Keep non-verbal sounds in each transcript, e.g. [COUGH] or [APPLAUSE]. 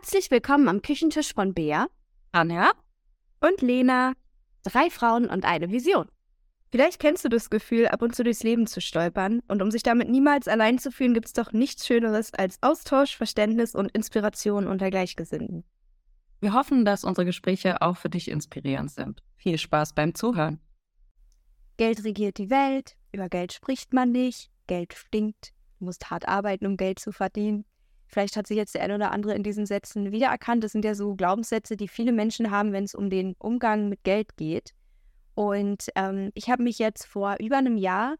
Herzlich willkommen am Küchentisch von Bea, Anja und Lena. Drei Frauen und eine Vision. Vielleicht kennst du das Gefühl, ab und zu durchs Leben zu stolpern. Und um sich damit niemals allein zu fühlen, gibt es doch nichts Schöneres als Austausch, Verständnis und Inspiration unter Gleichgesinnten. Wir hoffen, dass unsere Gespräche auch für dich inspirierend sind. Viel Spaß beim Zuhören. Geld regiert die Welt, über Geld spricht man nicht, Geld stinkt, du musst hart arbeiten, um Geld zu verdienen. Vielleicht hat sich jetzt der eine oder andere in diesen Sätzen wiedererkannt. Das sind ja so Glaubenssätze, die viele Menschen haben, wenn es um den Umgang mit Geld geht. Und ähm, ich habe mich jetzt vor über einem Jahr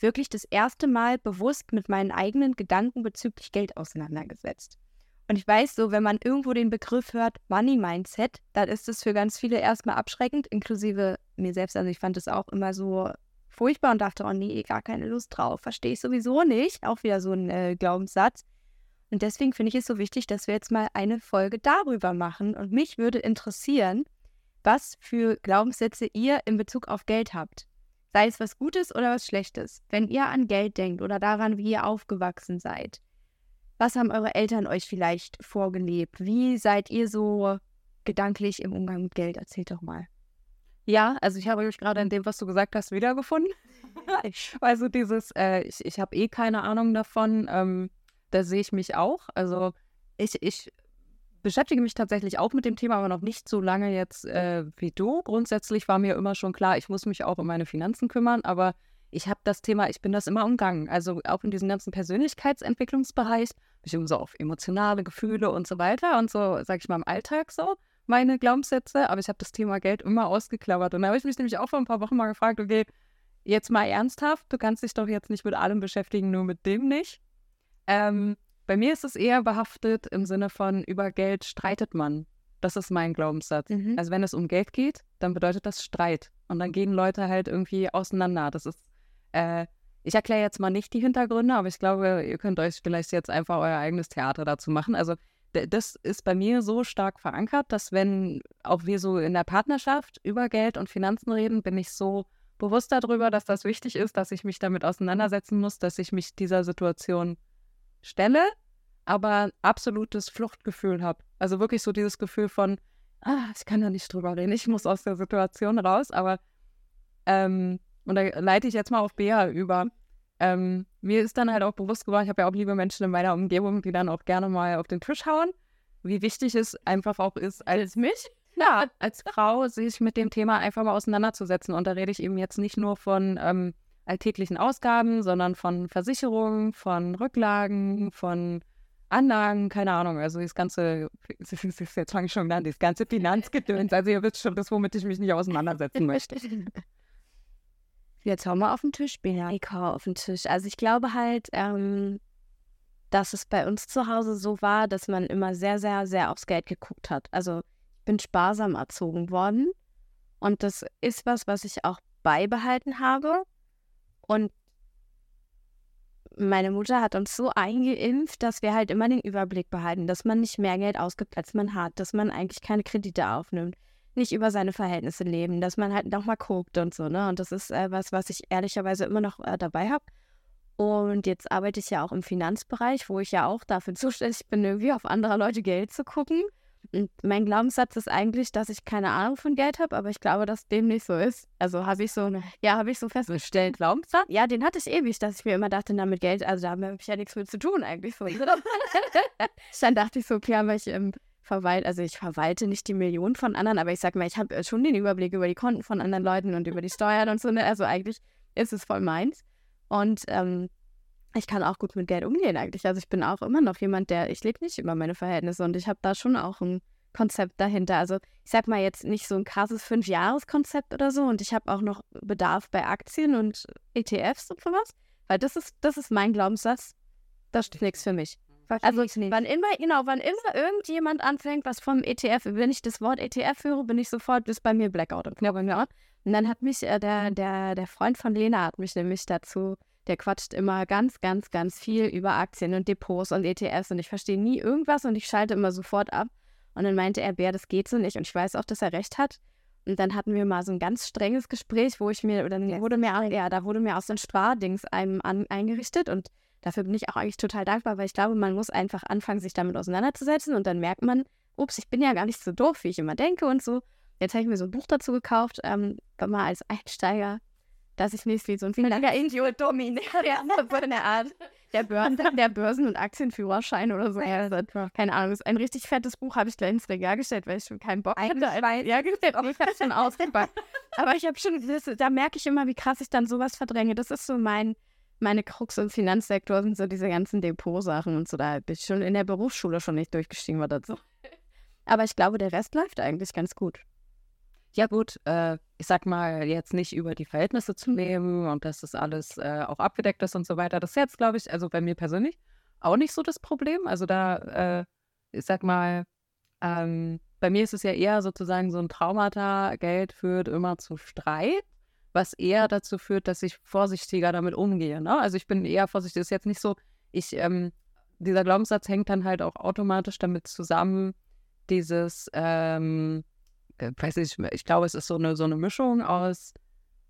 wirklich das erste Mal bewusst mit meinen eigenen Gedanken bezüglich Geld auseinandergesetzt. Und ich weiß so, wenn man irgendwo den Begriff hört, Money Mindset, dann ist es für ganz viele erstmal abschreckend, inklusive mir selbst. Also ich fand es auch immer so furchtbar und dachte, oh nee, gar keine Lust drauf. Verstehe ich sowieso nicht. Auch wieder so ein äh, Glaubenssatz. Und deswegen finde ich es so wichtig, dass wir jetzt mal eine Folge darüber machen. Und mich würde interessieren, was für Glaubenssätze ihr in Bezug auf Geld habt. Sei es was Gutes oder was Schlechtes. Wenn ihr an Geld denkt oder daran, wie ihr aufgewachsen seid. Was haben eure Eltern euch vielleicht vorgelebt? Wie seid ihr so gedanklich im Umgang mit Geld? Erzählt doch mal. Ja, also ich habe mich gerade in dem, was du gesagt hast, wiedergefunden. [LAUGHS] also dieses, äh, ich, ich habe eh keine Ahnung davon. Ähm, da sehe ich mich auch. Also ich, ich beschäftige mich tatsächlich auch mit dem Thema, aber noch nicht so lange jetzt äh, wie du. Grundsätzlich war mir immer schon klar, ich muss mich auch um meine Finanzen kümmern, aber ich habe das Thema, ich bin das immer umgangen. Also auch in diesem ganzen Persönlichkeitsentwicklungsbereich, mich immer so auf emotionale Gefühle und so weiter und so, sage ich mal, im Alltag so meine Glaubenssätze, aber ich habe das Thema Geld immer ausgeklammert. Und da habe ich mich nämlich auch vor ein paar Wochen mal gefragt, okay, jetzt mal ernsthaft, du kannst dich doch jetzt nicht mit allem beschäftigen, nur mit dem nicht. Ähm, bei mir ist es eher behaftet im Sinne von, über Geld streitet man. Das ist mein Glaubenssatz. Mhm. Also wenn es um Geld geht, dann bedeutet das Streit. Und dann gehen Leute halt irgendwie auseinander. Das ist, äh, ich erkläre jetzt mal nicht die Hintergründe, aber ich glaube, ihr könnt euch vielleicht jetzt einfach euer eigenes Theater dazu machen. Also das ist bei mir so stark verankert, dass wenn auch wir so in der Partnerschaft über Geld und Finanzen reden, bin ich so bewusst darüber, dass das wichtig ist, dass ich mich damit auseinandersetzen muss, dass ich mich dieser Situation stelle, aber absolutes Fluchtgefühl habe. Also wirklich so dieses Gefühl von, ah, ich kann da nicht drüber reden, ich muss aus der Situation raus, aber ähm, und da leite ich jetzt mal auf Bea über. Ähm, mir ist dann halt auch bewusst geworden, ich habe ja auch liebe Menschen in meiner Umgebung, die dann auch gerne mal auf den Tisch hauen, wie wichtig es einfach auch ist, als mich, [LAUGHS] ja, als Frau, sich mit dem Thema einfach mal auseinanderzusetzen. Und da rede ich eben jetzt nicht nur von ähm, alltäglichen Ausgaben, sondern von Versicherungen, von Rücklagen, von Anlagen, keine Ahnung. Also [LAUGHS] das ganze, jetzt fange ich schon an, das ganze Finanzgedöns. Also ihr wisst schon, das, womit ich mich nicht auseinandersetzen möchte. [LAUGHS] Jetzt hauen wir auf den Tisch, Benika auf den Tisch. Also ich glaube halt, ähm, dass es bei uns zu Hause so war, dass man immer sehr, sehr, sehr aufs Geld geguckt hat. Also ich bin sparsam erzogen worden und das ist was, was ich auch beibehalten habe. Und meine Mutter hat uns so eingeimpft, dass wir halt immer den Überblick behalten, dass man nicht mehr Geld ausgibt, als man hat, dass man eigentlich keine Kredite aufnimmt, nicht über seine Verhältnisse leben, dass man halt nochmal guckt und so, ne? Und das ist äh, was, was ich ehrlicherweise immer noch äh, dabei habe. Und jetzt arbeite ich ja auch im Finanzbereich, wo ich ja auch dafür zuständig bin, irgendwie auf andere Leute Geld zu gucken. Und mein Glaubenssatz ist eigentlich, dass ich keine Ahnung von Geld habe, aber ich glaube, dass dem nicht so ist. Also habe ich so, ja, habe ich so festgestellt. Glaubenssatz? Ja, den hatte ich ewig, dass ich mir immer dachte, na, mit Geld, also da habe ich ja nichts mit zu tun eigentlich. So. [LAUGHS] Dann dachte ich so, okay, aber ich ähm, verwalte, also ich verwalte nicht die Millionen von anderen, aber ich sag mal, ich habe schon den Überblick über die Konten von anderen Leuten und über die Steuern und so. Ne? Also eigentlich ist es voll meins. Und ähm, ich kann auch gut mit Geld umgehen eigentlich. Also ich bin auch immer noch jemand, der, ich lebe nicht über meine Verhältnisse und ich habe da schon auch ein Konzept dahinter. Also ich sag mal jetzt nicht so ein krasses Fünf-Jahres-Konzept oder so und ich habe auch noch Bedarf bei Aktien und ETFs und sowas, weil das ist, das ist mein Glaubenssatz. Das ist nichts für mich. Also wann immer, genau, wann immer irgendjemand anfängt, was vom ETF, wenn ich das Wort ETF höre, bin ich sofort, ist bei mir Blackout und Knirr Und dann hat mich äh, der, der, der Freund von Lena hat mich nämlich dazu der quatscht immer ganz, ganz, ganz viel über Aktien und Depots und ETFs und ich verstehe nie irgendwas und ich schalte immer sofort ab. Und dann meinte er, Bär, das geht so nicht. Und ich weiß auch, dass er recht hat. Und dann hatten wir mal so ein ganz strenges Gespräch, wo ich mir, oder dann wurde mir, ja, da wurde mir aus den Spardings einem an, eingerichtet und dafür bin ich auch eigentlich total dankbar, weil ich glaube, man muss einfach anfangen, sich damit auseinanderzusetzen und dann merkt man, ups, ich bin ja gar nicht so doof, wie ich immer denke und so. Jetzt habe ich mir so ein Buch dazu gekauft, ähm, mal als Einsteiger, dass ich nicht wie so ein finanzieller Idiot dominiere. Ja, [LAUGHS] so eine Art. Der, Börsen, der Börsen- und Aktienführerschein oder so. Ja, keine Ahnung, ein richtig fettes Buch, habe ich gleich ins Regal gestellt, weil ich schon keinen Bock hatte. Ja, gestellt, auch ich habe schon ausgepackt. Aber ich habe schon, das, da merke ich immer, wie krass ich dann sowas verdränge. Das ist so mein, meine Krux im Finanzsektor, sind so diese ganzen Depotsachen und so. Da bin ich schon in der Berufsschule schon nicht durchgestiegen, war so. [LAUGHS] Aber ich glaube, der Rest läuft eigentlich ganz gut. Ja gut, äh, ich sag mal, jetzt nicht über die Verhältnisse zu nehmen und dass das alles äh, auch abgedeckt ist und so weiter. Das ist jetzt, glaube ich, also bei mir persönlich auch nicht so das Problem. Also da, äh, ich sag mal, ähm, bei mir ist es ja eher sozusagen so ein Traumata, Geld führt immer zu Streit, was eher mhm. dazu führt, dass ich vorsichtiger damit umgehe. Ne? Also ich bin eher vorsichtig. Das ist jetzt nicht so, ich, ähm, dieser Glaubenssatz hängt dann halt auch automatisch damit zusammen, dieses, ähm, äh, weiß ich, ich glaube, es ist so eine, so eine Mischung aus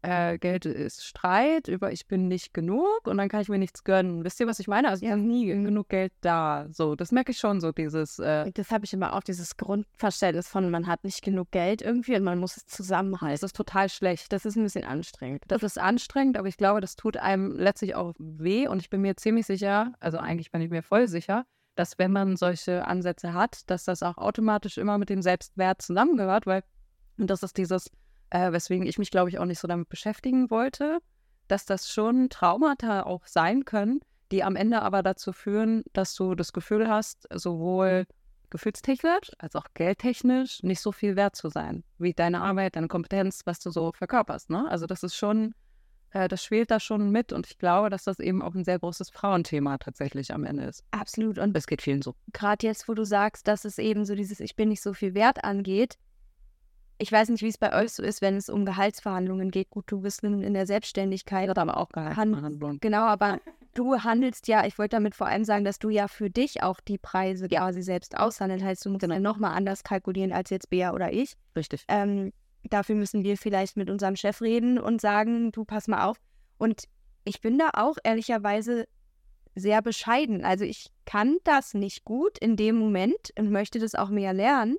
äh, Geld ist Streit über ich bin nicht genug und dann kann ich mir nichts gönnen. Wisst ihr, was ich meine? Also ich habe nie genug Geld da. So, das merke ich schon so, dieses. Äh, das habe ich immer auch, dieses Grundverständnis von man hat nicht genug Geld irgendwie und man muss es zusammenhalten. Das ist total schlecht. Das ist ein bisschen anstrengend. Das ist anstrengend, aber ich glaube, das tut einem letztlich auch weh und ich bin mir ziemlich sicher, also eigentlich bin ich mir voll sicher, dass wenn man solche Ansätze hat, dass das auch automatisch immer mit dem Selbstwert zusammengehört, weil, und das ist dieses, äh, weswegen ich mich, glaube ich, auch nicht so damit beschäftigen wollte, dass das schon Traumata auch sein können, die am Ende aber dazu führen, dass du das Gefühl hast, sowohl gefühlstechnisch als auch geldtechnisch nicht so viel wert zu sein, wie deine Arbeit, deine Kompetenz, was du so verkörperst. Ne? Also das ist schon das schwelt da schon mit und ich glaube, dass das eben auch ein sehr großes Frauenthema tatsächlich am Ende ist. Absolut. Und es geht vielen so. Gerade jetzt, wo du sagst, dass es eben so dieses Ich bin nicht so viel wert angeht. Ich weiß nicht, wie es bei euch so ist, wenn es um Gehaltsverhandlungen geht. Gut, du bist in, in der Selbstständigkeit. Oder aber auch Gehaltsverhandlungen. Genau, aber du handelst ja, ich wollte damit vor allem sagen, dass du ja für dich auch die Preise quasi selbst aushandelst. Heißt, du musst genau. ja nochmal anders kalkulieren als jetzt Bea oder ich. Richtig. Ähm, Dafür müssen wir vielleicht mit unserem Chef reden und sagen, du pass mal auf. Und ich bin da auch ehrlicherweise sehr bescheiden. Also ich kann das nicht gut in dem Moment und möchte das auch mehr lernen,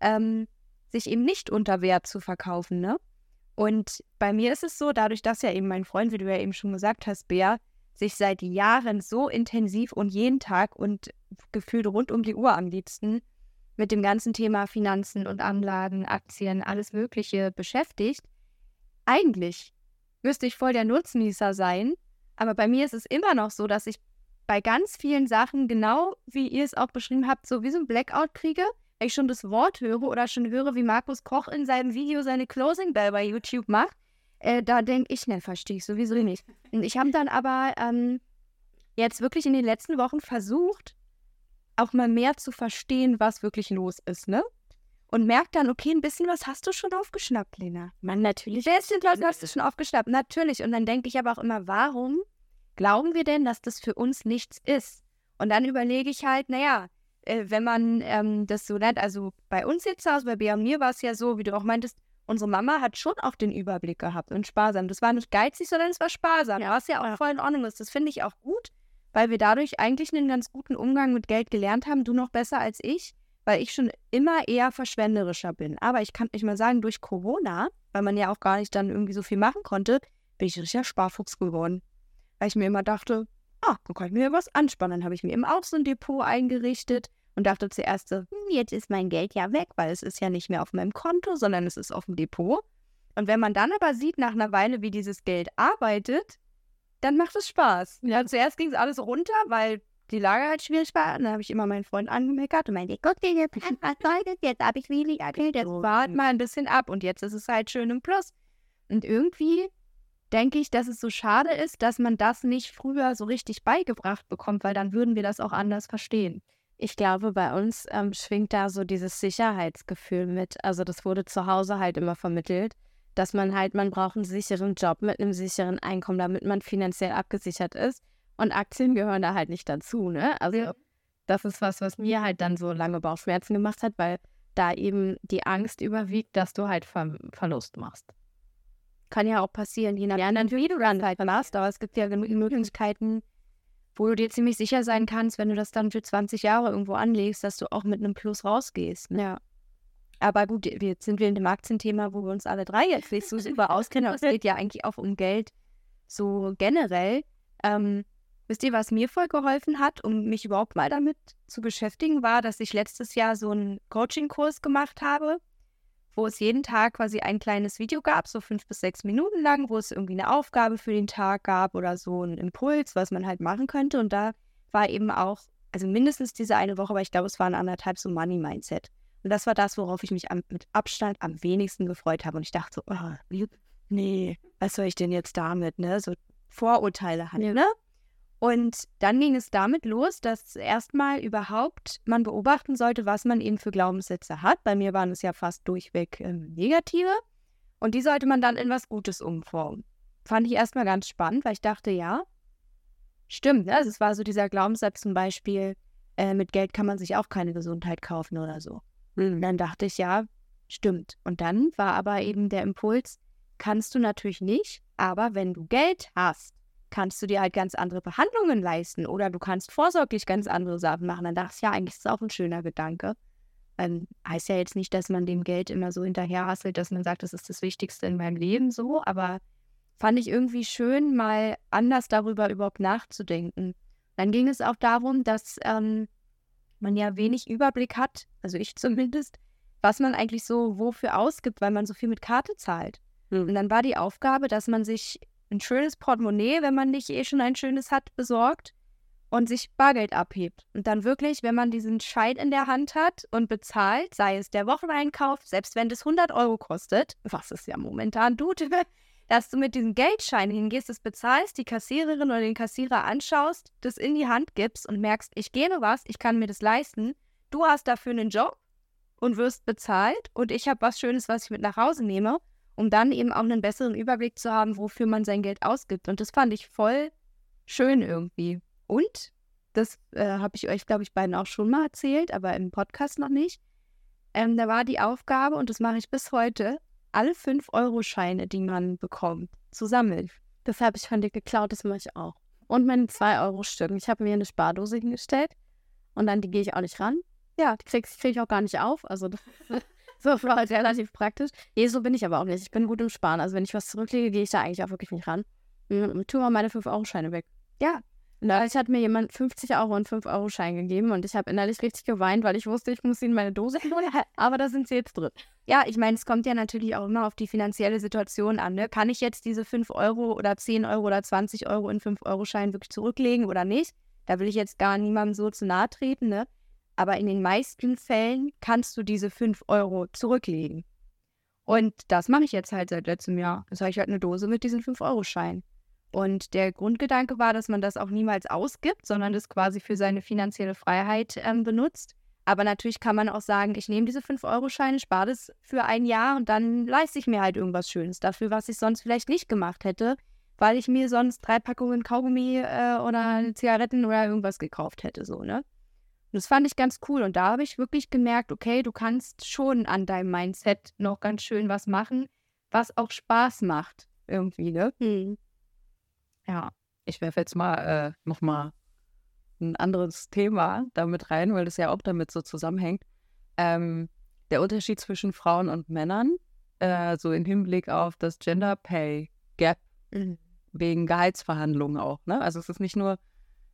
ähm, sich eben nicht unter Wert zu verkaufen. Ne? Und bei mir ist es so, dadurch, dass ja eben mein Freund, wie du ja eben schon gesagt hast, Bär, sich seit Jahren so intensiv und jeden Tag und gefühlt rund um die Uhr am liebsten mit dem ganzen Thema Finanzen und Anlagen, Aktien, alles Mögliche beschäftigt. Eigentlich müsste ich voll der Nutznießer sein, aber bei mir ist es immer noch so, dass ich bei ganz vielen Sachen, genau wie ihr es auch beschrieben habt, so wie so ein Blackout kriege, wenn ich schon das Wort höre oder schon höre, wie Markus Koch in seinem Video seine Closing Bell bei YouTube macht, äh, da denke ich, ne, verstehe ich sowieso nicht. Und ich habe dann aber ähm, jetzt wirklich in den letzten Wochen versucht, auch mal mehr zu verstehen, was wirklich los ist, ne? Und merkt dann, okay, ein bisschen was hast du schon aufgeschnappt, Lena. Man, natürlich. Ein bisschen was hast du schon aufgeschnappt, natürlich. Und dann denke ich aber auch immer, warum glauben wir denn, dass das für uns nichts ist? Und dann überlege ich halt, naja, äh, wenn man ähm, das so nennt, also bei uns jetzt aus, bei Bea und mir war es ja so, wie du auch meintest, unsere Mama hat schon auch den Überblick gehabt und sparsam. Das war nicht geizig, sondern es war sparsam. Ja. Was ja auch voll in Ordnung ist. Das finde ich auch gut weil wir dadurch eigentlich einen ganz guten Umgang mit Geld gelernt haben. Du noch besser als ich, weil ich schon immer eher verschwenderischer bin. Aber ich kann nicht mal sagen, durch Corona, weil man ja auch gar nicht dann irgendwie so viel machen konnte, bin ich richtiger Sparfuchs geworden. Weil ich mir immer dachte, ah, dann kann ich mir was anspannen. Dann habe ich mir eben auch so ein Depot eingerichtet und dachte zuerst so, hm, jetzt ist mein Geld ja weg, weil es ist ja nicht mehr auf meinem Konto, sondern es ist auf dem Depot. Und wenn man dann aber sieht nach einer Weile, wie dieses Geld arbeitet, dann macht es Spaß. Ja, zuerst ging es alles runter, weil die Lage halt schwierig war. Und dann habe ich immer meinen Freund angemeckert und meinte, guck dir jetzt an, was soll Jetzt habe ich weniger Geld, jetzt wart mal ein bisschen ab und jetzt ist es halt schön im Plus. Und irgendwie denke ich, dass es so schade ist, dass man das nicht früher so richtig beigebracht bekommt, weil dann würden wir das auch anders verstehen. Ich glaube, bei uns ähm, schwingt da so dieses Sicherheitsgefühl mit. Also das wurde zu Hause halt immer vermittelt dass man halt, man braucht einen sicheren Job mit einem sicheren Einkommen, damit man finanziell abgesichert ist. Und Aktien gehören da halt nicht dazu, ne? Also ja. das ist was, was mir halt dann so lange Bauchschmerzen gemacht hat, weil da eben die Angst überwiegt, dass du halt Ver Verlust machst. Kann ja auch passieren, je nachdem, wie du dann halt machst, aber es gibt ja genug Möglichkeiten, wo du dir ziemlich sicher sein kannst, wenn du das dann für 20 Jahre irgendwo anlegst, dass du auch mit einem Plus rausgehst. Ne? Ja. Aber gut, jetzt sind wir in dem Aktienthema, wo wir uns alle drei jetzt nicht so super auskennen. Aber es [LAUGHS] geht ja eigentlich auch um Geld so generell. Ähm, wisst ihr, was mir voll geholfen hat, um mich überhaupt mal damit zu beschäftigen, war, dass ich letztes Jahr so einen Coaching-Kurs gemacht habe, wo es jeden Tag quasi ein kleines Video gab, so fünf bis sechs Minuten lang, wo es irgendwie eine Aufgabe für den Tag gab oder so einen Impuls, was man halt machen könnte. Und da war eben auch, also mindestens diese eine Woche, aber ich glaube, es waren anderthalb so Money Mindset. Und das war das, worauf ich mich am, mit Abstand am wenigsten gefreut habe. Und ich dachte so, oh, nee, was soll ich denn jetzt damit, ne? So Vorurteile halt, ja. ne? Und dann ging es damit los, dass erstmal überhaupt man beobachten sollte, was man eben für Glaubenssätze hat. Bei mir waren es ja fast durchweg äh, negative. Und die sollte man dann in was Gutes umformen. Fand ich erstmal ganz spannend, weil ich dachte, ja, stimmt. Ne? Also es war so dieser Glaubenssatz zum Beispiel, äh, mit Geld kann man sich auch keine Gesundheit kaufen oder so. Und dann dachte ich, ja, stimmt. Und dann war aber eben der Impuls, kannst du natürlich nicht, aber wenn du Geld hast, kannst du dir halt ganz andere Behandlungen leisten oder du kannst vorsorglich ganz andere Sachen machen. Dann dachte ich, ja, eigentlich ist es auch ein schöner Gedanke. Ähm, heißt ja jetzt nicht, dass man dem Geld immer so hinterherhasselt, dass man sagt, das ist das Wichtigste in meinem Leben so, aber fand ich irgendwie schön, mal anders darüber überhaupt nachzudenken. Dann ging es auch darum, dass ähm, man ja wenig Überblick hat, also ich [LAUGHS] zumindest, was man eigentlich so wofür ausgibt, weil man so viel mit Karte zahlt. Mhm. Und dann war die Aufgabe, dass man sich ein schönes Portemonnaie, wenn man nicht eh schon ein schönes hat, besorgt und sich Bargeld abhebt. Und dann wirklich, wenn man diesen Schein in der Hand hat und bezahlt, sei es der Wocheneinkauf, selbst wenn das 100 Euro kostet, was es ja momentan tut, dass du mit diesem Geldschein hingehst, das bezahlst, die Kassiererin oder den Kassierer anschaust, das in die Hand gibst und merkst, ich gebe was, ich kann mir das leisten, du hast dafür einen Job und wirst bezahlt und ich habe was Schönes, was ich mit nach Hause nehme um dann eben auch einen besseren Überblick zu haben, wofür man sein Geld ausgibt. Und das fand ich voll schön irgendwie. Und, das äh, habe ich euch, glaube ich, beiden auch schon mal erzählt, aber im Podcast noch nicht. Ähm, da war die Aufgabe, und das mache ich bis heute, alle 5-Euro-Scheine, die man bekommt, zu sammeln. Das habe ich von dir geklaut, das mache ich auch. Und meine 2-Euro-Stück. Ich habe mir eine Spardose hingestellt und dann die gehe ich auch nicht ran. Ja, die kriege krieg ich auch gar nicht auf. Also das [LAUGHS] So war halt relativ praktisch. Nee, so bin ich aber auch nicht. Ich bin gut im Sparen. Also wenn ich was zurücklege, gehe ich da eigentlich auch wirklich nicht ran. Und tue mal meine 5-Euro-Scheine weg. Ja. Neulich hat mir jemand 50 Euro und 5-Euro-Schein gegeben und ich habe innerlich richtig geweint, weil ich wusste, ich muss ihn in meine Dose [LAUGHS] holen. Aber da sind sie jetzt drin. Ja, ich meine, es kommt ja natürlich auch immer auf die finanzielle Situation an. Ne? Kann ich jetzt diese 5 Euro oder 10 Euro oder 20 Euro in 5-Euro-Schein wirklich zurücklegen oder nicht? Da will ich jetzt gar niemandem so zu nahe treten, ne? aber in den meisten Fällen kannst du diese 5 Euro zurücklegen. Und das mache ich jetzt halt seit letztem Jahr. Das habe ich halt eine Dose mit diesen 5-Euro-Scheinen. Und der Grundgedanke war, dass man das auch niemals ausgibt, sondern das quasi für seine finanzielle Freiheit ähm, benutzt. Aber natürlich kann man auch sagen, ich nehme diese 5-Euro-Scheine, spare das für ein Jahr und dann leiste ich mir halt irgendwas Schönes dafür, was ich sonst vielleicht nicht gemacht hätte, weil ich mir sonst drei Packungen Kaugummi äh, oder mhm. Zigaretten oder irgendwas gekauft hätte, so, ne? Und das fand ich ganz cool. Und da habe ich wirklich gemerkt, okay, du kannst schon an deinem Mindset noch ganz schön was machen, was auch Spaß macht. Irgendwie, ne? Hm. Ja, ich werfe jetzt mal äh, nochmal ein anderes Thema damit rein, weil das ja auch damit so zusammenhängt. Ähm, der Unterschied zwischen Frauen und Männern, äh, so im Hinblick auf das Gender Pay Gap, mhm. wegen Gehaltsverhandlungen auch. Ne? Also es ist nicht nur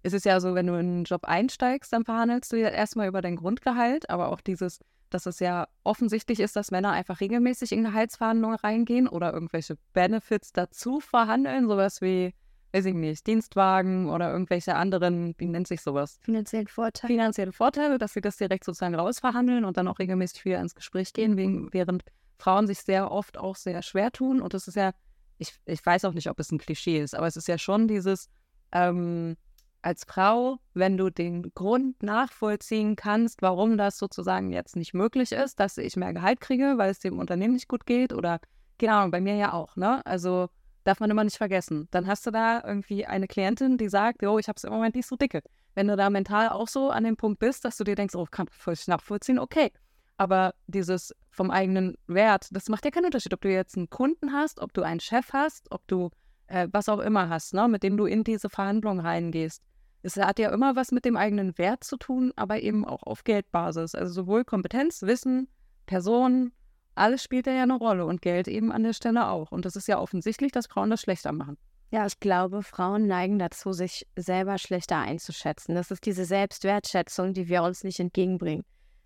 ist es ja so, wenn du in einen Job einsteigst, dann verhandelst du ja erstmal über dein Grundgehalt, aber auch dieses, dass es ja offensichtlich ist, dass Männer einfach regelmäßig in Gehaltsverhandlungen reingehen oder irgendwelche Benefits dazu verhandeln, sowas wie, weiß ich nicht, Dienstwagen oder irgendwelche anderen, wie nennt sich sowas? Finanzielle Vorteile. Finanzielle Vorteile, dass sie das direkt sozusagen rausverhandeln und dann auch regelmäßig wieder ins Gespräch gehen, wegen, während Frauen sich sehr oft auch sehr schwer tun. Und das ist ja, ich, ich weiß auch nicht, ob es ein Klischee ist, aber es ist ja schon dieses, ähm, als Frau, wenn du den Grund nachvollziehen kannst, warum das sozusagen jetzt nicht möglich ist, dass ich mehr Gehalt kriege, weil es dem Unternehmen nicht gut geht oder genau, bei mir ja auch, ne? Also darf man immer nicht vergessen. Dann hast du da irgendwie eine Klientin, die sagt, jo, ich habe es im Moment nicht so dicke. Wenn du da mental auch so an dem Punkt bist, dass du dir denkst, oh, kann ich nachvollziehen, okay. Aber dieses vom eigenen Wert, das macht ja keinen Unterschied, ob du jetzt einen Kunden hast, ob du einen Chef hast, ob du äh, was auch immer hast, ne, mit dem du in diese Verhandlung reingehst es hat ja immer was mit dem eigenen Wert zu tun, aber eben auch auf Geldbasis. Also sowohl Kompetenz, Wissen, Person, alles spielt ja eine Rolle und Geld eben an der Stelle auch. Und das ist ja offensichtlich, dass Frauen das schlechter machen. Ja, ich glaube, Frauen neigen dazu, sich selber schlechter einzuschätzen. Das ist diese Selbstwertschätzung, die wir uns nicht entgegenbringen.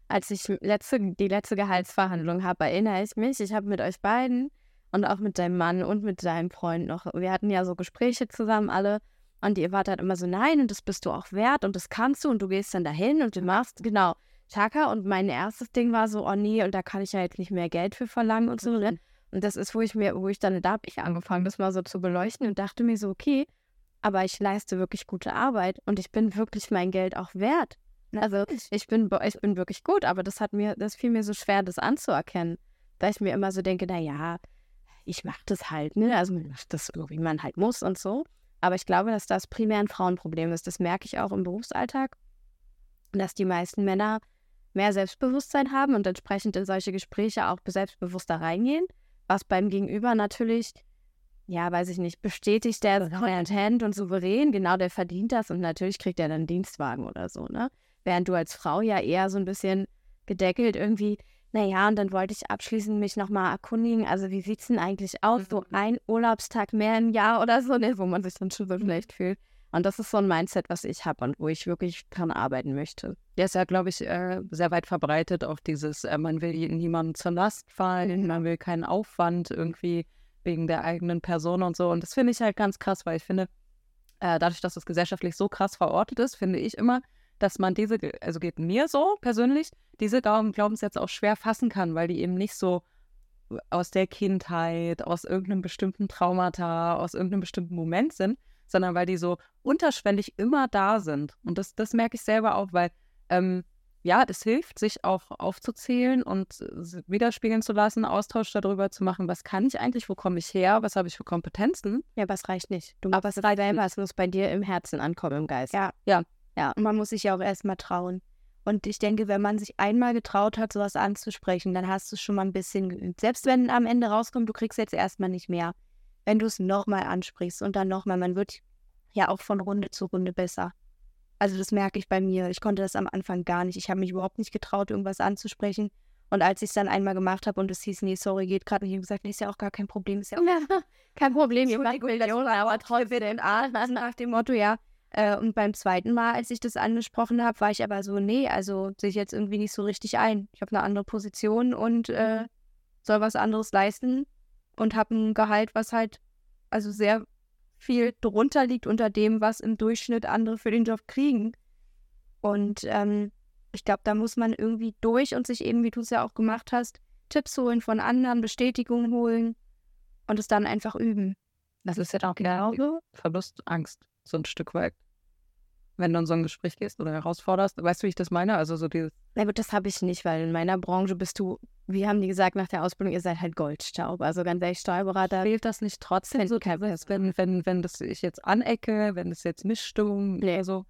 Als ich letzte, die letzte Gehaltsverhandlung habe, erinnere ich mich, ich habe mit euch beiden und auch mit deinem Mann und mit deinem Freund noch, wir hatten ja so Gespräche zusammen alle und ihr wart halt immer so, nein, und das bist du auch wert und das kannst du und du gehst dann dahin und du machst, genau, Chaka. Und mein erstes Ding war so, oh nee, und da kann ich ja jetzt nicht mehr Geld für verlangen und so, ne? Und das ist, wo ich mir, wo ich dann, da habe ich angefangen, das mal so zu beleuchten und dachte mir so, okay, aber ich leiste wirklich gute Arbeit und ich bin wirklich mein Geld auch wert. Also ich bin, ich bin wirklich gut, aber das hat mir, das fiel mir so schwer, das anzuerkennen. Weil ich mir immer so denke, naja, ich mache das halt, ne? Also man macht das so, wie man halt muss und so. Aber ich glaube, dass das primär ein Frauenproblem ist. Das merke ich auch im Berufsalltag. Dass die meisten Männer mehr Selbstbewusstsein haben und entsprechend in solche Gespräche auch selbstbewusster reingehen was beim Gegenüber natürlich, ja, weiß ich nicht, bestätigt der content und souverän, genau, der verdient das und natürlich kriegt er dann einen Dienstwagen oder so, ne? Während du als Frau ja eher so ein bisschen gedeckelt irgendwie, naja, und dann wollte ich abschließend mich nochmal erkundigen, also wie sieht es denn eigentlich aus, so mhm. ein Urlaubstag mehr im Jahr oder so, ne, wo man sich dann schon so schlecht fühlt. Und das ist so ein Mindset, was ich habe und wo ich wirklich dran arbeiten möchte. Der ist ja, glaube ich, äh, sehr weit verbreitet, auch dieses, äh, man will niemandem zur Last fallen, man will keinen Aufwand irgendwie wegen der eigenen Person und so. Und das finde ich halt ganz krass, weil ich finde, äh, dadurch, dass es gesellschaftlich so krass verortet ist, finde ich immer, dass man diese, also geht mir so persönlich, diese Glaubenssätze auch schwer fassen kann, weil die eben nicht so aus der Kindheit, aus irgendeinem bestimmten Traumata, aus irgendeinem bestimmten Moment sind, sondern weil die so unterschwellig immer da sind. Und das, das merke ich selber auch, weil ähm, ja, das hilft, sich auch aufzuzählen und widerspiegeln zu lassen, Austausch darüber zu machen, was kann ich eigentlich, wo komme ich her, was habe ich für Kompetenzen. Ja, aber es reicht nicht. Du aber es reicht selber, es muss bei dir im Herzen ankommen, im Geist. Ja, ja, ja. Und man muss sich ja auch erstmal trauen. Und ich denke, wenn man sich einmal getraut hat, sowas anzusprechen, dann hast du schon mal ein bisschen geübt. Selbst wenn am Ende rauskommt, du kriegst jetzt erstmal nicht mehr wenn du es nochmal ansprichst und dann nochmal, man wird ja auch von Runde zu Runde besser. Also das merke ich bei mir. Ich konnte das am Anfang gar nicht. Ich habe mich überhaupt nicht getraut, irgendwas anzusprechen. Und als ich es dann einmal gemacht habe und es hieß, nee, sorry, geht gerade nicht, habe ich gesagt, nee, ist ja auch gar kein Problem. Ist ja auch [LAUGHS] kein Problem. Ihr macht Millionen, aber trotzdem den Arsch nach dem Motto, ja. Äh, und beim zweiten Mal, als ich das angesprochen habe, war ich aber so, nee, also sehe ich jetzt irgendwie nicht so richtig ein. Ich habe eine andere Position und äh, soll was anderes leisten und habe ein Gehalt, was halt also sehr viel drunter liegt unter dem, was im Durchschnitt andere für den Job kriegen. Und ähm, ich glaube, da muss man irgendwie durch und sich eben, wie du es ja auch gemacht hast, Tipps holen von anderen, Bestätigungen holen und es dann einfach üben. Das ist ja auch genau Verlustangst, so ein Stück weit wenn du in so ein Gespräch gehst oder herausforderst. Weißt du, wie ich das meine? Also so dieses. Na gut, das habe ich nicht, weil in meiner Branche bist du, wie haben die gesagt nach der Ausbildung, ihr seid halt Goldstaub. Also ganz ehrlich, Steuerberater. Fehlt das nicht trotzdem so, dieses, wenn, wenn, wenn das ich jetzt anecke, wenn das jetzt Mischstimmung, nee. also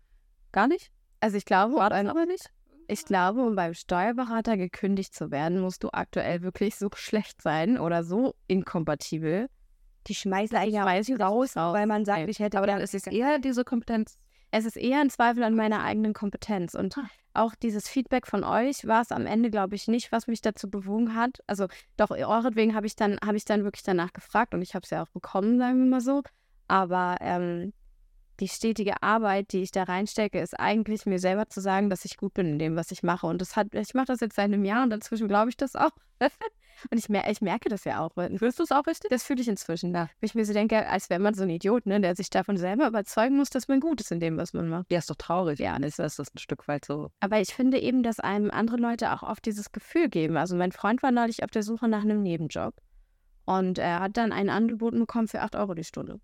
gar nicht? Also ich glaube, War das aber nicht? Ich glaube, um beim Steuerberater gekündigt zu werden, musst du aktuell wirklich so schlecht sein oder so inkompatibel. Die schmeißen eigentlich raus, weil man sagt, ich hätte. Aber dann ist es eher diese Kompetenz es ist eher ein Zweifel an meiner eigenen Kompetenz. Und ah. auch dieses Feedback von euch war es am Ende, glaube ich, nicht, was mich dazu bewogen hat. Also doch, euretwegen habe ich dann, habe ich dann wirklich danach gefragt und ich habe es ja auch bekommen, sagen wir mal so. Aber ähm, die stetige Arbeit, die ich da reinstecke, ist eigentlich mir selber zu sagen, dass ich gut bin in dem, was ich mache. Und das hat, ich mache das jetzt seit einem Jahr und dazwischen glaube ich das auch. [LAUGHS] und ich, mer ich merke das ja auch. Fühlst du es auch richtig? Das fühle ich inzwischen, ja. Wo ich mir so denke, als wäre man so ein Idiot, ne, der sich davon selber überzeugen muss, dass man gut ist in dem, was man macht. Ja, ist doch traurig. Ja, das ist das ein Stück weit so. Aber ich finde eben, dass einem andere Leute auch oft dieses Gefühl geben. Also mein Freund war neulich auf der Suche nach einem Nebenjob. Und er hat dann ein Angebot bekommen für 8 Euro die Stunde.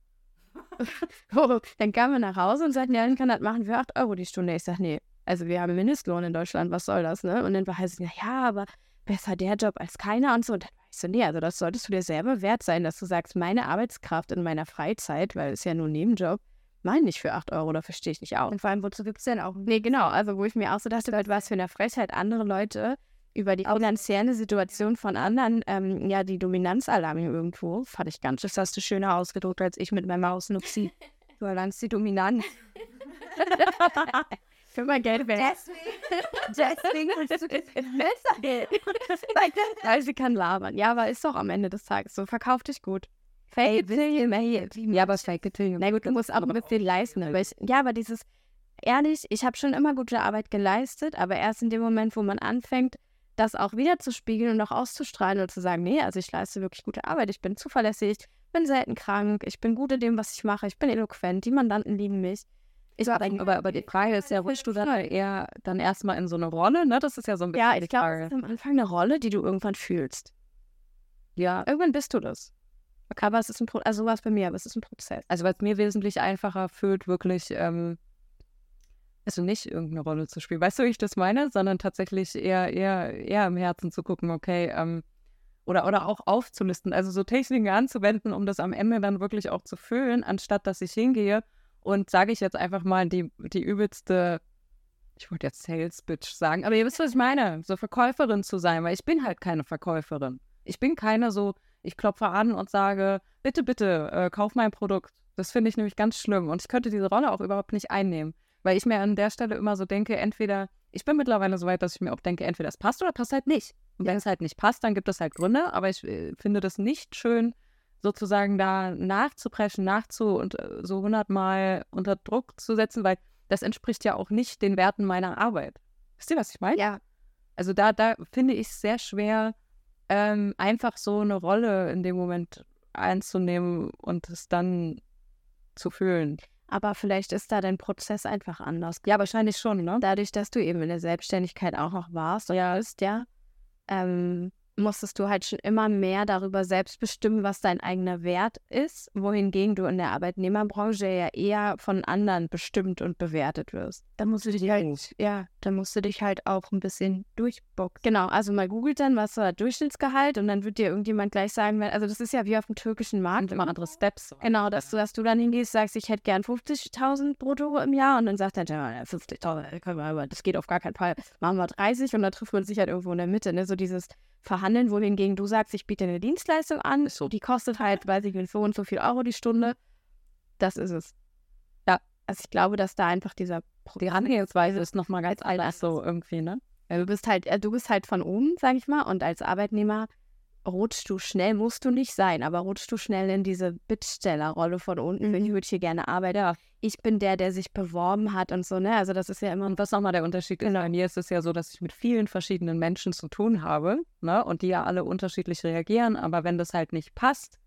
[LAUGHS] [LAUGHS] dann kamen wir nach Hause und sagten, ja, dann kann das machen für 8 Euro die Stunde. Ich sage, nee, also wir haben Mindestlohn in Deutschland, was soll das, ne? Und dann war es, ja, aber besser der Job als keiner und so. Und dann war ich so, nee, also das solltest du dir selber wert sein, dass du sagst, meine Arbeitskraft in meiner Freizeit, weil es ja nur ein Nebenjob, meine ich für 8 Euro, da verstehe ich nicht auch. Und vor allem, wozu gibt es denn auch? Nee, genau, also wo ich mir auch so dachte, was für eine Frechheit andere Leute über die finanzielle Situation von anderen, ähm, ja, die Dominanzalarme irgendwo, fand ich ganz, das hast du schöner ausgedruckt als ich mit meiner Maus Nupsi. Du erlangst die Dominanz. [LAUGHS] [LAUGHS] Für mein Geld weg. Deswegen, [LAUGHS] deswegen willst du das besser Geld. [LAUGHS] Weil sie kann labern. Ja, aber ist doch am Ende des Tages so. Verkauf dich gut. Fake it till you make it. Ja, aber fake it till you Na gut, du musst auch ein bisschen leisten. Aber ich, ja, aber dieses, ehrlich, ich habe schon immer gute Arbeit geleistet, aber erst in dem Moment, wo man anfängt, das auch wieder zu spiegeln und auch auszustrahlen und zu sagen, nee, also ich leiste wirklich gute Arbeit, ich bin zuverlässig, bin selten krank, ich bin gut in dem, was ich mache, ich bin eloquent, die Mandanten lieben mich. Ich aber, aber, aber die Frage ist ja, rutscht du dann eher dann erstmal in so eine Rolle, ne? Das ist ja so ein bisschen Ja, die ich glaube, Frage. das ist am Anfang eine Rolle, die du irgendwann fühlst. Ja, Irgendwann bist du das. Aber es ist ein Pro also sowas bei mir, aber es ist ein Prozess. also was mir wesentlich einfacher fühlt, wirklich, ähm, also nicht irgendeine Rolle zu spielen. Weißt du, wie ich das meine? Sondern tatsächlich eher, eher, eher im Herzen zu gucken, okay, ähm, oder, oder auch aufzulisten, also so Techniken anzuwenden, um das am Ende dann wirklich auch zu fühlen, anstatt dass ich hingehe und sage ich jetzt einfach mal die, die übelste, ich wollte jetzt Sales Bitch sagen, aber ihr wisst, was ich meine, so Verkäuferin zu sein, weil ich bin halt keine Verkäuferin. Ich bin keine so, ich klopfe an und sage, bitte, bitte, äh, kauf mein Produkt. Das finde ich nämlich ganz schlimm und ich könnte diese Rolle auch überhaupt nicht einnehmen, weil ich mir an der Stelle immer so denke, entweder, ich bin mittlerweile so weit, dass ich mir auch denke, entweder es passt oder passt halt nicht. Und wenn es halt nicht passt, dann gibt es halt Gründe, aber ich äh, finde das nicht schön, sozusagen da nachzupreschen, nachzu und äh, so hundertmal unter Druck zu setzen, weil das entspricht ja auch nicht den Werten meiner Arbeit. Wisst ihr, was ich meine? Ja, Also da, da finde ich es sehr schwer, ähm, einfach so eine Rolle in dem Moment einzunehmen und es dann zu fühlen. aber vielleicht ist da dein Prozess einfach anders. Ja, wahrscheinlich schon, ne? Dadurch, dass du eben in der Selbstständigkeit auch noch warst und Ja. bist, ja, ähm, musstest du halt schon immer mehr darüber selbst bestimmen, was dein eigener Wert ist, wohingegen du in der Arbeitnehmerbranche ja eher von anderen bestimmt und bewertet wirst. Da musst du dich halt, ja, da musst du dich halt auch ein bisschen durchboxen. Genau, also mal googelt dann, was war Durchschnittsgehalt und dann wird dir irgendjemand gleich sagen, wenn- also das ist ja wie auf dem türkischen Markt. Immer andere Steps. so. Genau, dass du, dass du dann hingehst, sagst, ich hätte gern 50.000 brutto im Jahr und dann sagt er, ja, 50.000, können wir aber, das geht auf gar keinen Fall, machen wir 30 und dann trifft man sich halt irgendwo in der Mitte, ne? so dieses Verhandeln, wohingegen du sagst, ich biete eine Dienstleistung an, so. die kostet halt, weiß ich nicht, so und so viel Euro die Stunde, das ist es. Ja. Also ich glaube, dass da einfach dieser Die Herangehensweise ist nochmal ganz anders so irgendwie, ne? ja, du bist halt, äh, du bist halt von oben, sag ich mal, und als Arbeitnehmer rutschst du schnell, musst du nicht sein, aber rutschst du schnell in diese Bittstellerrolle von unten. Ich würde hier gerne arbeiten. Ich bin der, der sich beworben hat und so, ne? Also das ist ja immer Und was nochmal der Unterschied ist, bei mir ist es ja so, dass ich mit vielen verschiedenen Menschen zu tun habe, ne? Und die ja alle unterschiedlich reagieren, aber wenn das halt nicht passt,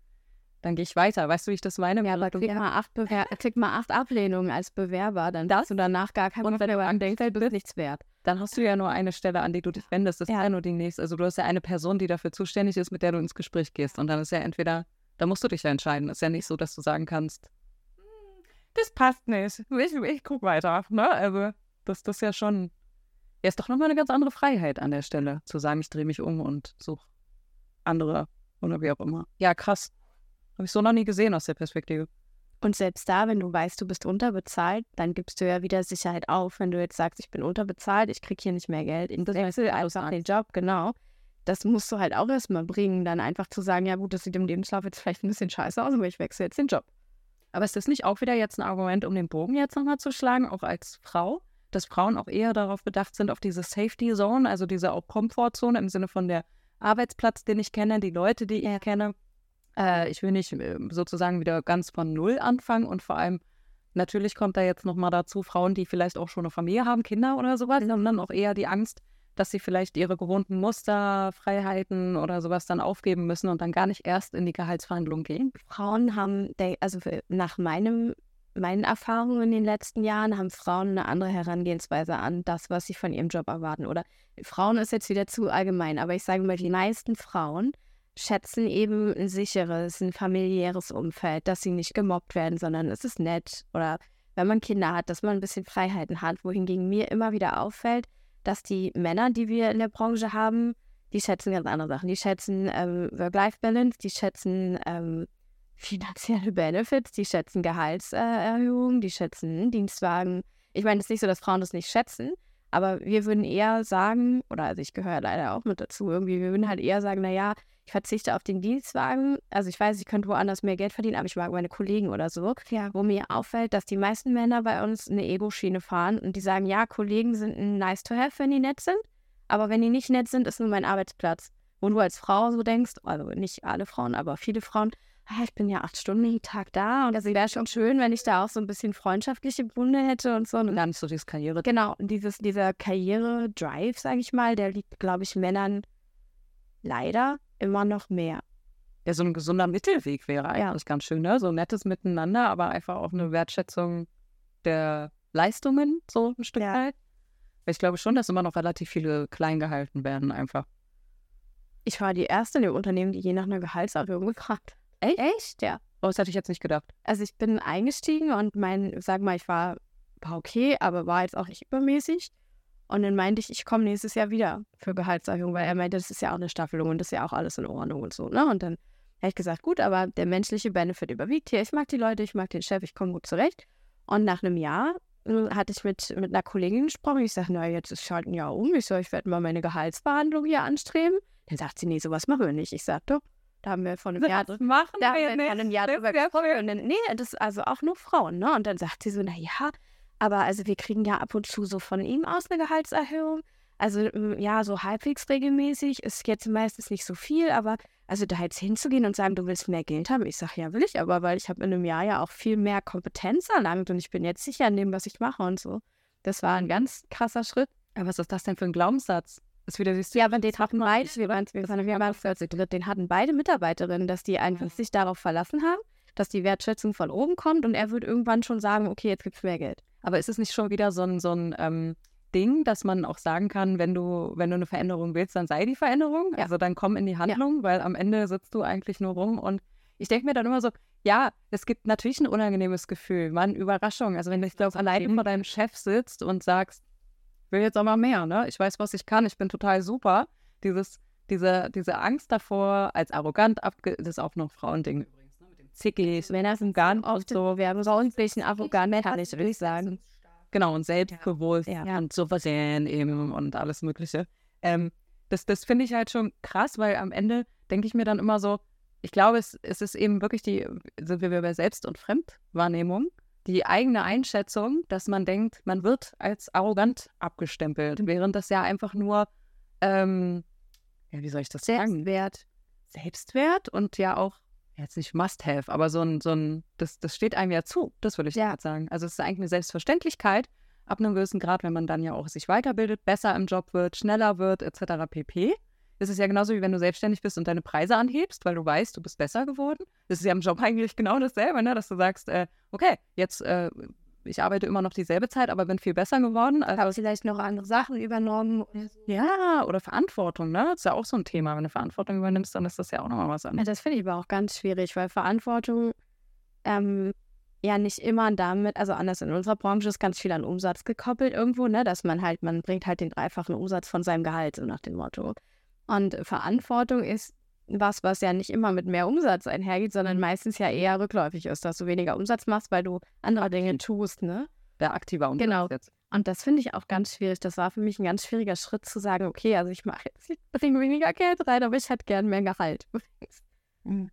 dann gehe ich weiter. Weißt du, wie ich das meine? ja, aber klick mal acht, Bewer klick mal acht Ablehnungen als Bewerber, dann hast du danach gar kein Und wenn du denkst, du bist nichts wert. Dann hast du ja nur eine Stelle, an die du dich wendest. Das Ja. ist ja nur die nächste. Also du hast ja eine Person, die dafür zuständig ist, mit der du ins Gespräch gehst. Und dann ist ja entweder, da musst du dich ja entscheiden. Ist ja nicht so, dass du sagen kannst, "Hm, das passt nicht. Ich, ich guck weiter. Ne? Also das, das ist ja schon, ja, ist doch nochmal eine ganz andere Freiheit an der Stelle, zu sagen, ich drehe mich um und suche andere oder wie auch immer. Ja, krass. Habe ich so noch nie gesehen aus der Perspektive. Und selbst da, wenn du weißt, du bist unterbezahlt, dann gibst du ja wieder Sicherheit auf, wenn du jetzt sagst, ich bin unterbezahlt, ich kriege hier nicht mehr Geld, ich Das wechsle einfach den Job, genau. Das musst du halt auch erstmal bringen, dann einfach zu sagen, ja gut, das sieht im Lebenslauf jetzt vielleicht ein bisschen scheiße aus, aber ich wechsle jetzt den Job. Aber ist das nicht auch wieder jetzt ein Argument, um den Bogen jetzt nochmal zu schlagen, auch als Frau, dass Frauen auch eher darauf bedacht sind, auf diese Safety Zone, also diese auch Komfortzone im Sinne von der Arbeitsplatz, den ich kenne, die Leute, die ich kenne. Äh, ich will nicht äh, sozusagen wieder ganz von Null anfangen und vor allem natürlich kommt da jetzt nochmal dazu Frauen, die vielleicht auch schon eine Familie haben, Kinder oder sowas, haben dann auch eher die Angst, dass sie vielleicht ihre gewohnten Muster, Freiheiten oder sowas dann aufgeben müssen und dann gar nicht erst in die Gehaltsverhandlung gehen. Frauen haben, also nach meinem, meinen Erfahrungen in den letzten Jahren, haben Frauen eine andere Herangehensweise an das, was sie von ihrem Job erwarten. Oder Frauen ist jetzt wieder zu allgemein, aber ich sage mal, die meisten Frauen schätzen eben ein sicheres, ein familiäres Umfeld, dass sie nicht gemobbt werden, sondern es ist nett. Oder wenn man Kinder hat, dass man ein bisschen Freiheiten hat, wohingegen mir immer wieder auffällt, dass die Männer, die wir in der Branche haben, die schätzen ganz andere Sachen. Die schätzen ähm, Work-Life-Balance, die schätzen ähm, finanzielle Benefits, die schätzen Gehaltserhöhungen, die schätzen Dienstwagen. Ich meine, es ist nicht so, dass Frauen das nicht schätzen, aber wir würden eher sagen, oder also ich gehöre leider auch mit dazu, irgendwie, wir würden halt eher sagen, naja, ich verzichte auf den Dienstwagen. Also ich weiß, ich könnte woanders mehr Geld verdienen, aber ich mag meine Kollegen oder so, Ja. wo mir auffällt, dass die meisten Männer bei uns eine Ego-Schiene fahren und die sagen, ja, Kollegen sind ein nice to have, wenn die nett sind, aber wenn die nicht nett sind, ist nur mein Arbeitsplatz. Wo du als Frau so denkst, also nicht alle Frauen, aber viele Frauen, ah, ich bin ja acht Stunden jeden Tag da und das wäre schon schön, wenn ich da auch so ein bisschen freundschaftliche Bunde hätte und so. Und nicht so dieses Karriere. Genau, dieses, dieser Karriere-Drive, sage ich mal, der liegt, glaube ich, Männern leider immer noch mehr. Ja, so ein gesunder Mittelweg wäre eigentlich ganz schön, ne? So ein nettes Miteinander, aber einfach auch eine Wertschätzung der Leistungen, so ein Stück Ja. weit. Weil ich glaube schon, dass immer noch relativ viele klein gehalten werden, einfach. Ich war die Erste in dem Unternehmen, die je nach einer Gehaltserhöhung gefragt. Echt? Echt? Ja. Oh, das hätte ich jetzt nicht gedacht. Also ich bin eingestiegen und mein, sag mal, ich war, war okay, aber war jetzt auch nicht übermäßig. Und dann meinte ich, ich komme nächstes Jahr wieder für Gehaltserhöhung, weil er meinte, das ist ja auch eine Staffelung und das ist ja auch alles in Ordnung und so. Ne? Und dann habe ich gesagt, gut, aber der menschliche Benefit überwiegt hier. Ich mag die Leute, ich mag den Chef, ich komme gut zurecht. Und nach einem Jahr äh, hatte ich mit, mit einer Kollegin gesprochen. Ich sage, na, jetzt ist halt ein Jahr um. Ich sage, ich werde mal meine Gehaltsverhandlung hier anstreben. Dann sagt sie, nee, sowas machen wir nicht. Ich sage, doch, da haben wir vor einem Jahr drüber machen da haben wir vor einem Jahr drüber gesprochen. Und dann, nee, das ist also auch nur Frauen, ne? Und dann sagt sie so, na ja, aber also wir kriegen ja ab und zu so von ihm aus eine Gehaltserhöhung. Also ja, so halbwegs regelmäßig ist jetzt meistens nicht so viel, aber also da jetzt hinzugehen und sagen, du willst mehr Geld haben, ich sage, ja, will ich aber, weil ich habe in einem Jahr ja auch viel mehr Kompetenz erlangt und ich bin jetzt sicher in dem, was ich mache und so. Das war ein ganz krasser Schritt. Aber was ist das denn für ein Glaubenssatz? Das wieder dieses Ja, aber den hatten beide, wir waren, wir waren, wir waren 40 dritt, den hatten beide Mitarbeiterinnen, dass die einfach sich darauf verlassen haben, dass die Wertschätzung von oben kommt und er wird irgendwann schon sagen, okay, jetzt gibt's mehr Geld. Aber ist es nicht schon wieder so ein, so ein ähm, Ding, dass man auch sagen kann, wenn du, wenn du eine Veränderung willst, dann sei die Veränderung. Ja. Also dann komm in die Handlung, weil am Ende sitzt du eigentlich nur rum. Und ich denke mir dann immer so, ja, es gibt natürlich ein unangenehmes Gefühl, Mann, Überraschung. Also wenn du glaube alleine vor deinem Chef sitzt und sagst, ich will jetzt aber mehr, ne? Ich weiß, was ich kann, ich bin total super. Dieses, diese, diese Angst davor, als arrogant abge... Das ist auch noch ein Frauending übrigens, ne? Mit dem Zickig, Männer sind gar nicht oft so werbungsaussprechend arrogant, kann ich wirklich sagen. Genau, und selbstbewusst Ja. und souverän eben und alles Mögliche. Ähm, das das finde ich halt schon krass, weil am Ende denke ich mir dann immer so, ich glaube, es, es ist eben wirklich die, sind wir bei Selbst- und Fremdwahrnehmung, die eigene Einschätzung, dass man denkt, man wird als arrogant abgestempelt, während das ja einfach nur, ähm, ja, wie soll ich das sagen? Selbstwert. Selbstwert und ja auch, jetzt nicht Must-Have, aber so ein, so ein, das, das steht einem ja zu, das würde ich Ja. sagen. Also es ist eigentlich eine Selbstverständlichkeit, ab einem gewissen Grad, wenn man dann ja auch sich weiterbildet, besser im Job wird, schneller wird, etc. pp. Das ist ja genauso wie wenn du selbstständig bist und deine Preise anhebst, weil du weißt, du bist besser geworden. Das ist ja im Job eigentlich genau dasselbe, ne? dass du sagst, äh, okay, jetzt, äh, ich arbeite immer noch dieselbe Zeit, aber bin viel besser geworden. Also, Habe vielleicht noch andere Sachen übernommen. Ja, oder Verantwortung, ne? Das ist ja auch so ein Thema. Wenn du Verantwortung übernimmst, dann ist das ja auch nochmal was Ja, anderes. das finde ich aber auch ganz schwierig, weil Verantwortung ähm, ja nicht immer damit, also anders in unserer Branche ist ganz viel an Umsatz gekoppelt irgendwo, ne, dass man halt, man bringt halt den dreifachen Umsatz von seinem Gehalt, so nach dem Motto. Und Verantwortung ist was, was ja nicht immer mit mehr Umsatz einhergeht, sondern meistens ja eher rückläufig ist, dass du weniger Umsatz machst, weil du andere Dinge tust, ne? Der aktiver Umsatz Genau. jetzt. Und das finde ich auch ganz schwierig. Das war für mich ein ganz schwieriger Schritt zu sagen, okay, also ich mache jetzt, ich bringe weniger Geld rein, aber ich hätte gern mehr Gehalt. [LAUGHS]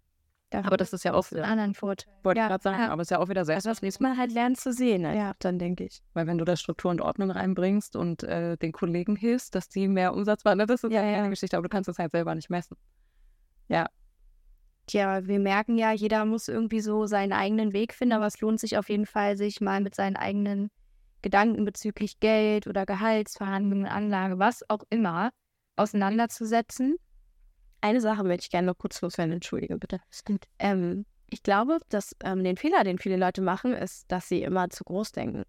Da Aber das ist ja auch einen wieder, anderen Vorteil. wollte ja, gerade sagen, ja. aber es ist ja auch wieder Also das muss man halt lernen zu sehen, ne? Ja. dann denke ich. Weil wenn du da Struktur und Ordnung reinbringst und äh, den Kollegen hilfst, dass die mehr Umsatz machen, das ist Ja, ja, ja. eine Geschichte, aber du kannst es halt selber nicht messen. Tja, wir merken ja, jeder muss irgendwie so seinen eigenen Weg finden, aber es lohnt sich auf jeden Fall, sich mal mit seinen eigenen Gedanken bezüglich Geld oder Gehaltsverhandlungen, Anlage, was auch immer, auseinanderzusetzen. Eine Sache möchte ich gerne noch kurz loswerden, entschuldige bitte. Ähm, ich glaube, dass ähm, den Fehler, den viele Leute machen, ist, dass sie immer zu groß denken.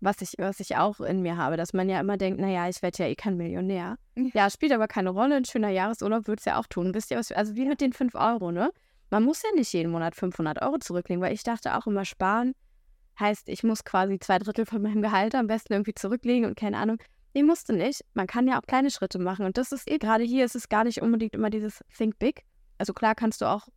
Was ich, was ich auch in mir habe, dass man ja immer denkt, naja, ich werde ja eh kein Millionär. Ja, spielt aber keine Rolle. Ein schöner Jahresurlaub würde es ja auch tun. Wisst ihr, was, also wie mit den 5 Euro, ne? Man muss ja nicht jeden Monat 500 Euro zurücklegen, weil ich dachte auch immer, sparen heißt, ich muss quasi zwei Drittel von meinem Gehalt am besten irgendwie zurücklegen und keine Ahnung. Nee, musste nicht. Man kann ja auch kleine Schritte machen. Und das ist eh, gerade hier ist es gar nicht unbedingt immer dieses Think Big. Also klar kannst du auch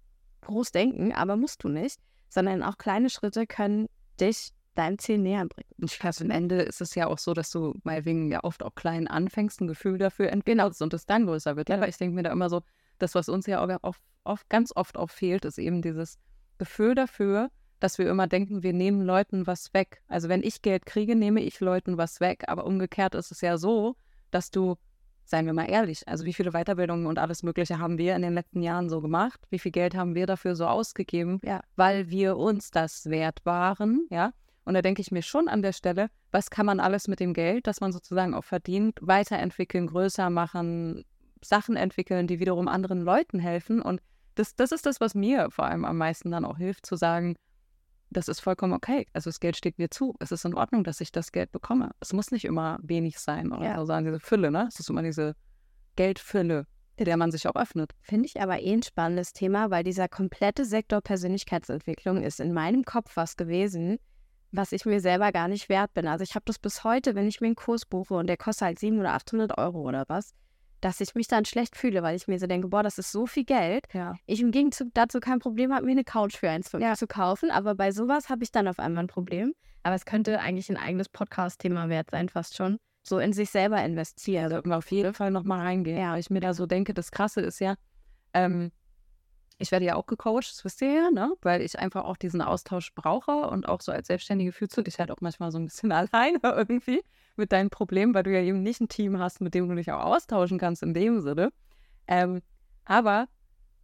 groß denken, aber musst du nicht. Sondern auch kleine Schritte können dich deinem Ziel näher bringen. Und ich glaube, am Ende ist es ja auch so, dass du meinetwegen ja oft auch klein anfängst, ein Gefühl dafür entwickelst und es dann größer wird. Ja, weil ich denke mir da immer so, das, was uns ja auch oft, oft, ganz oft auch fehlt, ist eben dieses Gefühl dafür, dass wir immer denken, wir nehmen Leuten was weg. Also wenn ich Geld kriege, nehme ich Leuten was weg. Aber umgekehrt ist es ja so, dass du, seien wir mal ehrlich, also wie viele Weiterbildungen und alles Mögliche haben wir in den letzten Jahren so gemacht? Wie viel Geld haben wir dafür so ausgegeben, Ja. weil wir uns das wert waren, ja? Und da denke ich mir schon an der Stelle, was kann man alles mit dem Geld, das man sozusagen auch verdient, weiterentwickeln, größer machen, Sachen entwickeln, die wiederum anderen Leuten helfen. Und das, das ist das, was mir vor allem am meisten dann auch hilft, zu sagen, das ist vollkommen okay. Also das Geld steht mir zu. Es ist in Ordnung, dass ich das Geld bekomme. Es muss nicht immer wenig sein oder Ja. so sagen, diese Fülle, ne? Es ist immer diese Geldfülle, der man sich auch öffnet. Finde ich aber eh ein spannendes Thema, weil dieser komplette Sektor Persönlichkeitsentwicklung ist in meinem Kopf was gewesen, was ich mir selber gar nicht wert bin. Also ich habe das bis heute, wenn ich mir einen Kurs buche und der kostet halt 700 oder 800 Euro oder was, dass ich mich dann schlecht fühle, weil ich mir so denke, boah, das ist so viel Geld. Ja. Ich im Gegenzug dazu kein Problem habe, mir eine Couch für 1,5 Ja. zu kaufen, aber bei sowas habe ich dann auf einmal ein Problem. Aber es könnte eigentlich ein eigenes Podcast-Thema wert sein, fast schon. So in sich selber investieren. sollten wir auf jeden Fall nochmal reingehen. Ja, weil ich mir da so denke, das Krasse ist ja, ähm, ich werde ja auch gecoacht, das wisst ihr ja, ne? Weil ich einfach auch diesen Austausch brauche und auch so als Selbstständige fühlst du dich halt auch manchmal so ein bisschen [LAUGHS] alleine irgendwie mit deinen Problemen, weil du ja eben nicht ein Team hast, mit dem du dich auch austauschen kannst in dem Sinne. Ähm, aber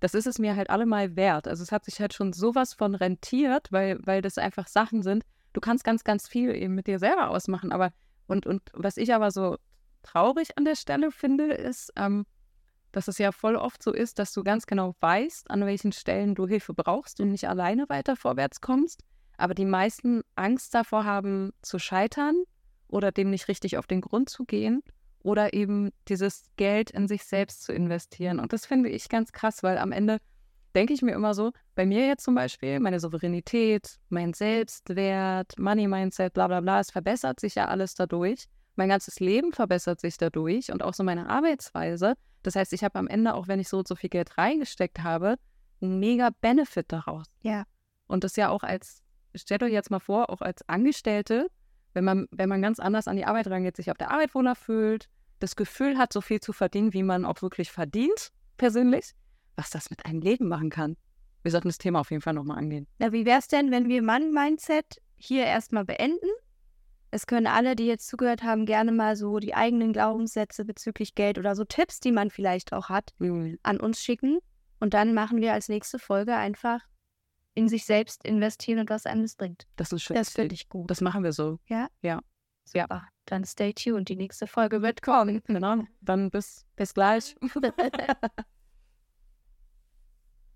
das ist es mir halt allemal wert. Also es hat sich halt schon sowas von rentiert, weil, weil das einfach Sachen sind. Du kannst ganz, ganz viel eben mit dir selber ausmachen, aber und, und was ich aber so traurig an der Stelle finde, ist, ähm, dass es ja voll oft so ist, dass du ganz genau weißt, an welchen Stellen du Hilfe brauchst und nicht alleine weiter vorwärts kommst, aber die meisten Angst davor haben zu scheitern oder dem nicht richtig auf den Grund zu gehen oder eben dieses Geld in sich selbst zu investieren. Und das finde ich ganz krass, weil am Ende denke ich mir immer so, bei mir jetzt zum Beispiel, meine Souveränität, mein Selbstwert, Money-Mindset, bla bla bla, es verbessert sich ja alles dadurch. Mein ganzes Leben verbessert sich dadurch und auch so meine Arbeitsweise. Das heißt, ich habe am Ende, auch wenn ich so und so viel Geld reingesteckt habe, einen mega Benefit daraus. Ja. Und das ja auch als, stellt euch jetzt mal vor, auch als Angestellte, wenn man, wenn man ganz anders an die Arbeit rangeht, sich auf der Arbeit wohler fühlt, das Gefühl hat, so viel zu verdienen, wie man auch wirklich verdient, persönlich, was das mit einem Leben machen kann. Wir sollten das Thema auf jeden Fall nochmal angehen. Na, wie wär's denn, wenn wir Mann-Mindset hier erstmal beenden? Es können alle, die jetzt zugehört haben, gerne mal so die eigenen Glaubenssätze bezüglich Geld oder so Tipps, die man vielleicht auch hat, an uns schicken. Und dann machen wir als nächste Folge einfach in sich selbst investieren und was einem das bringt. Das ist schön. Das finde ich gut. Das machen wir so. Super. Dann stay tuned. Die nächste Folge wird kommen. Genau. Dann bis, bis gleich. [LAUGHS]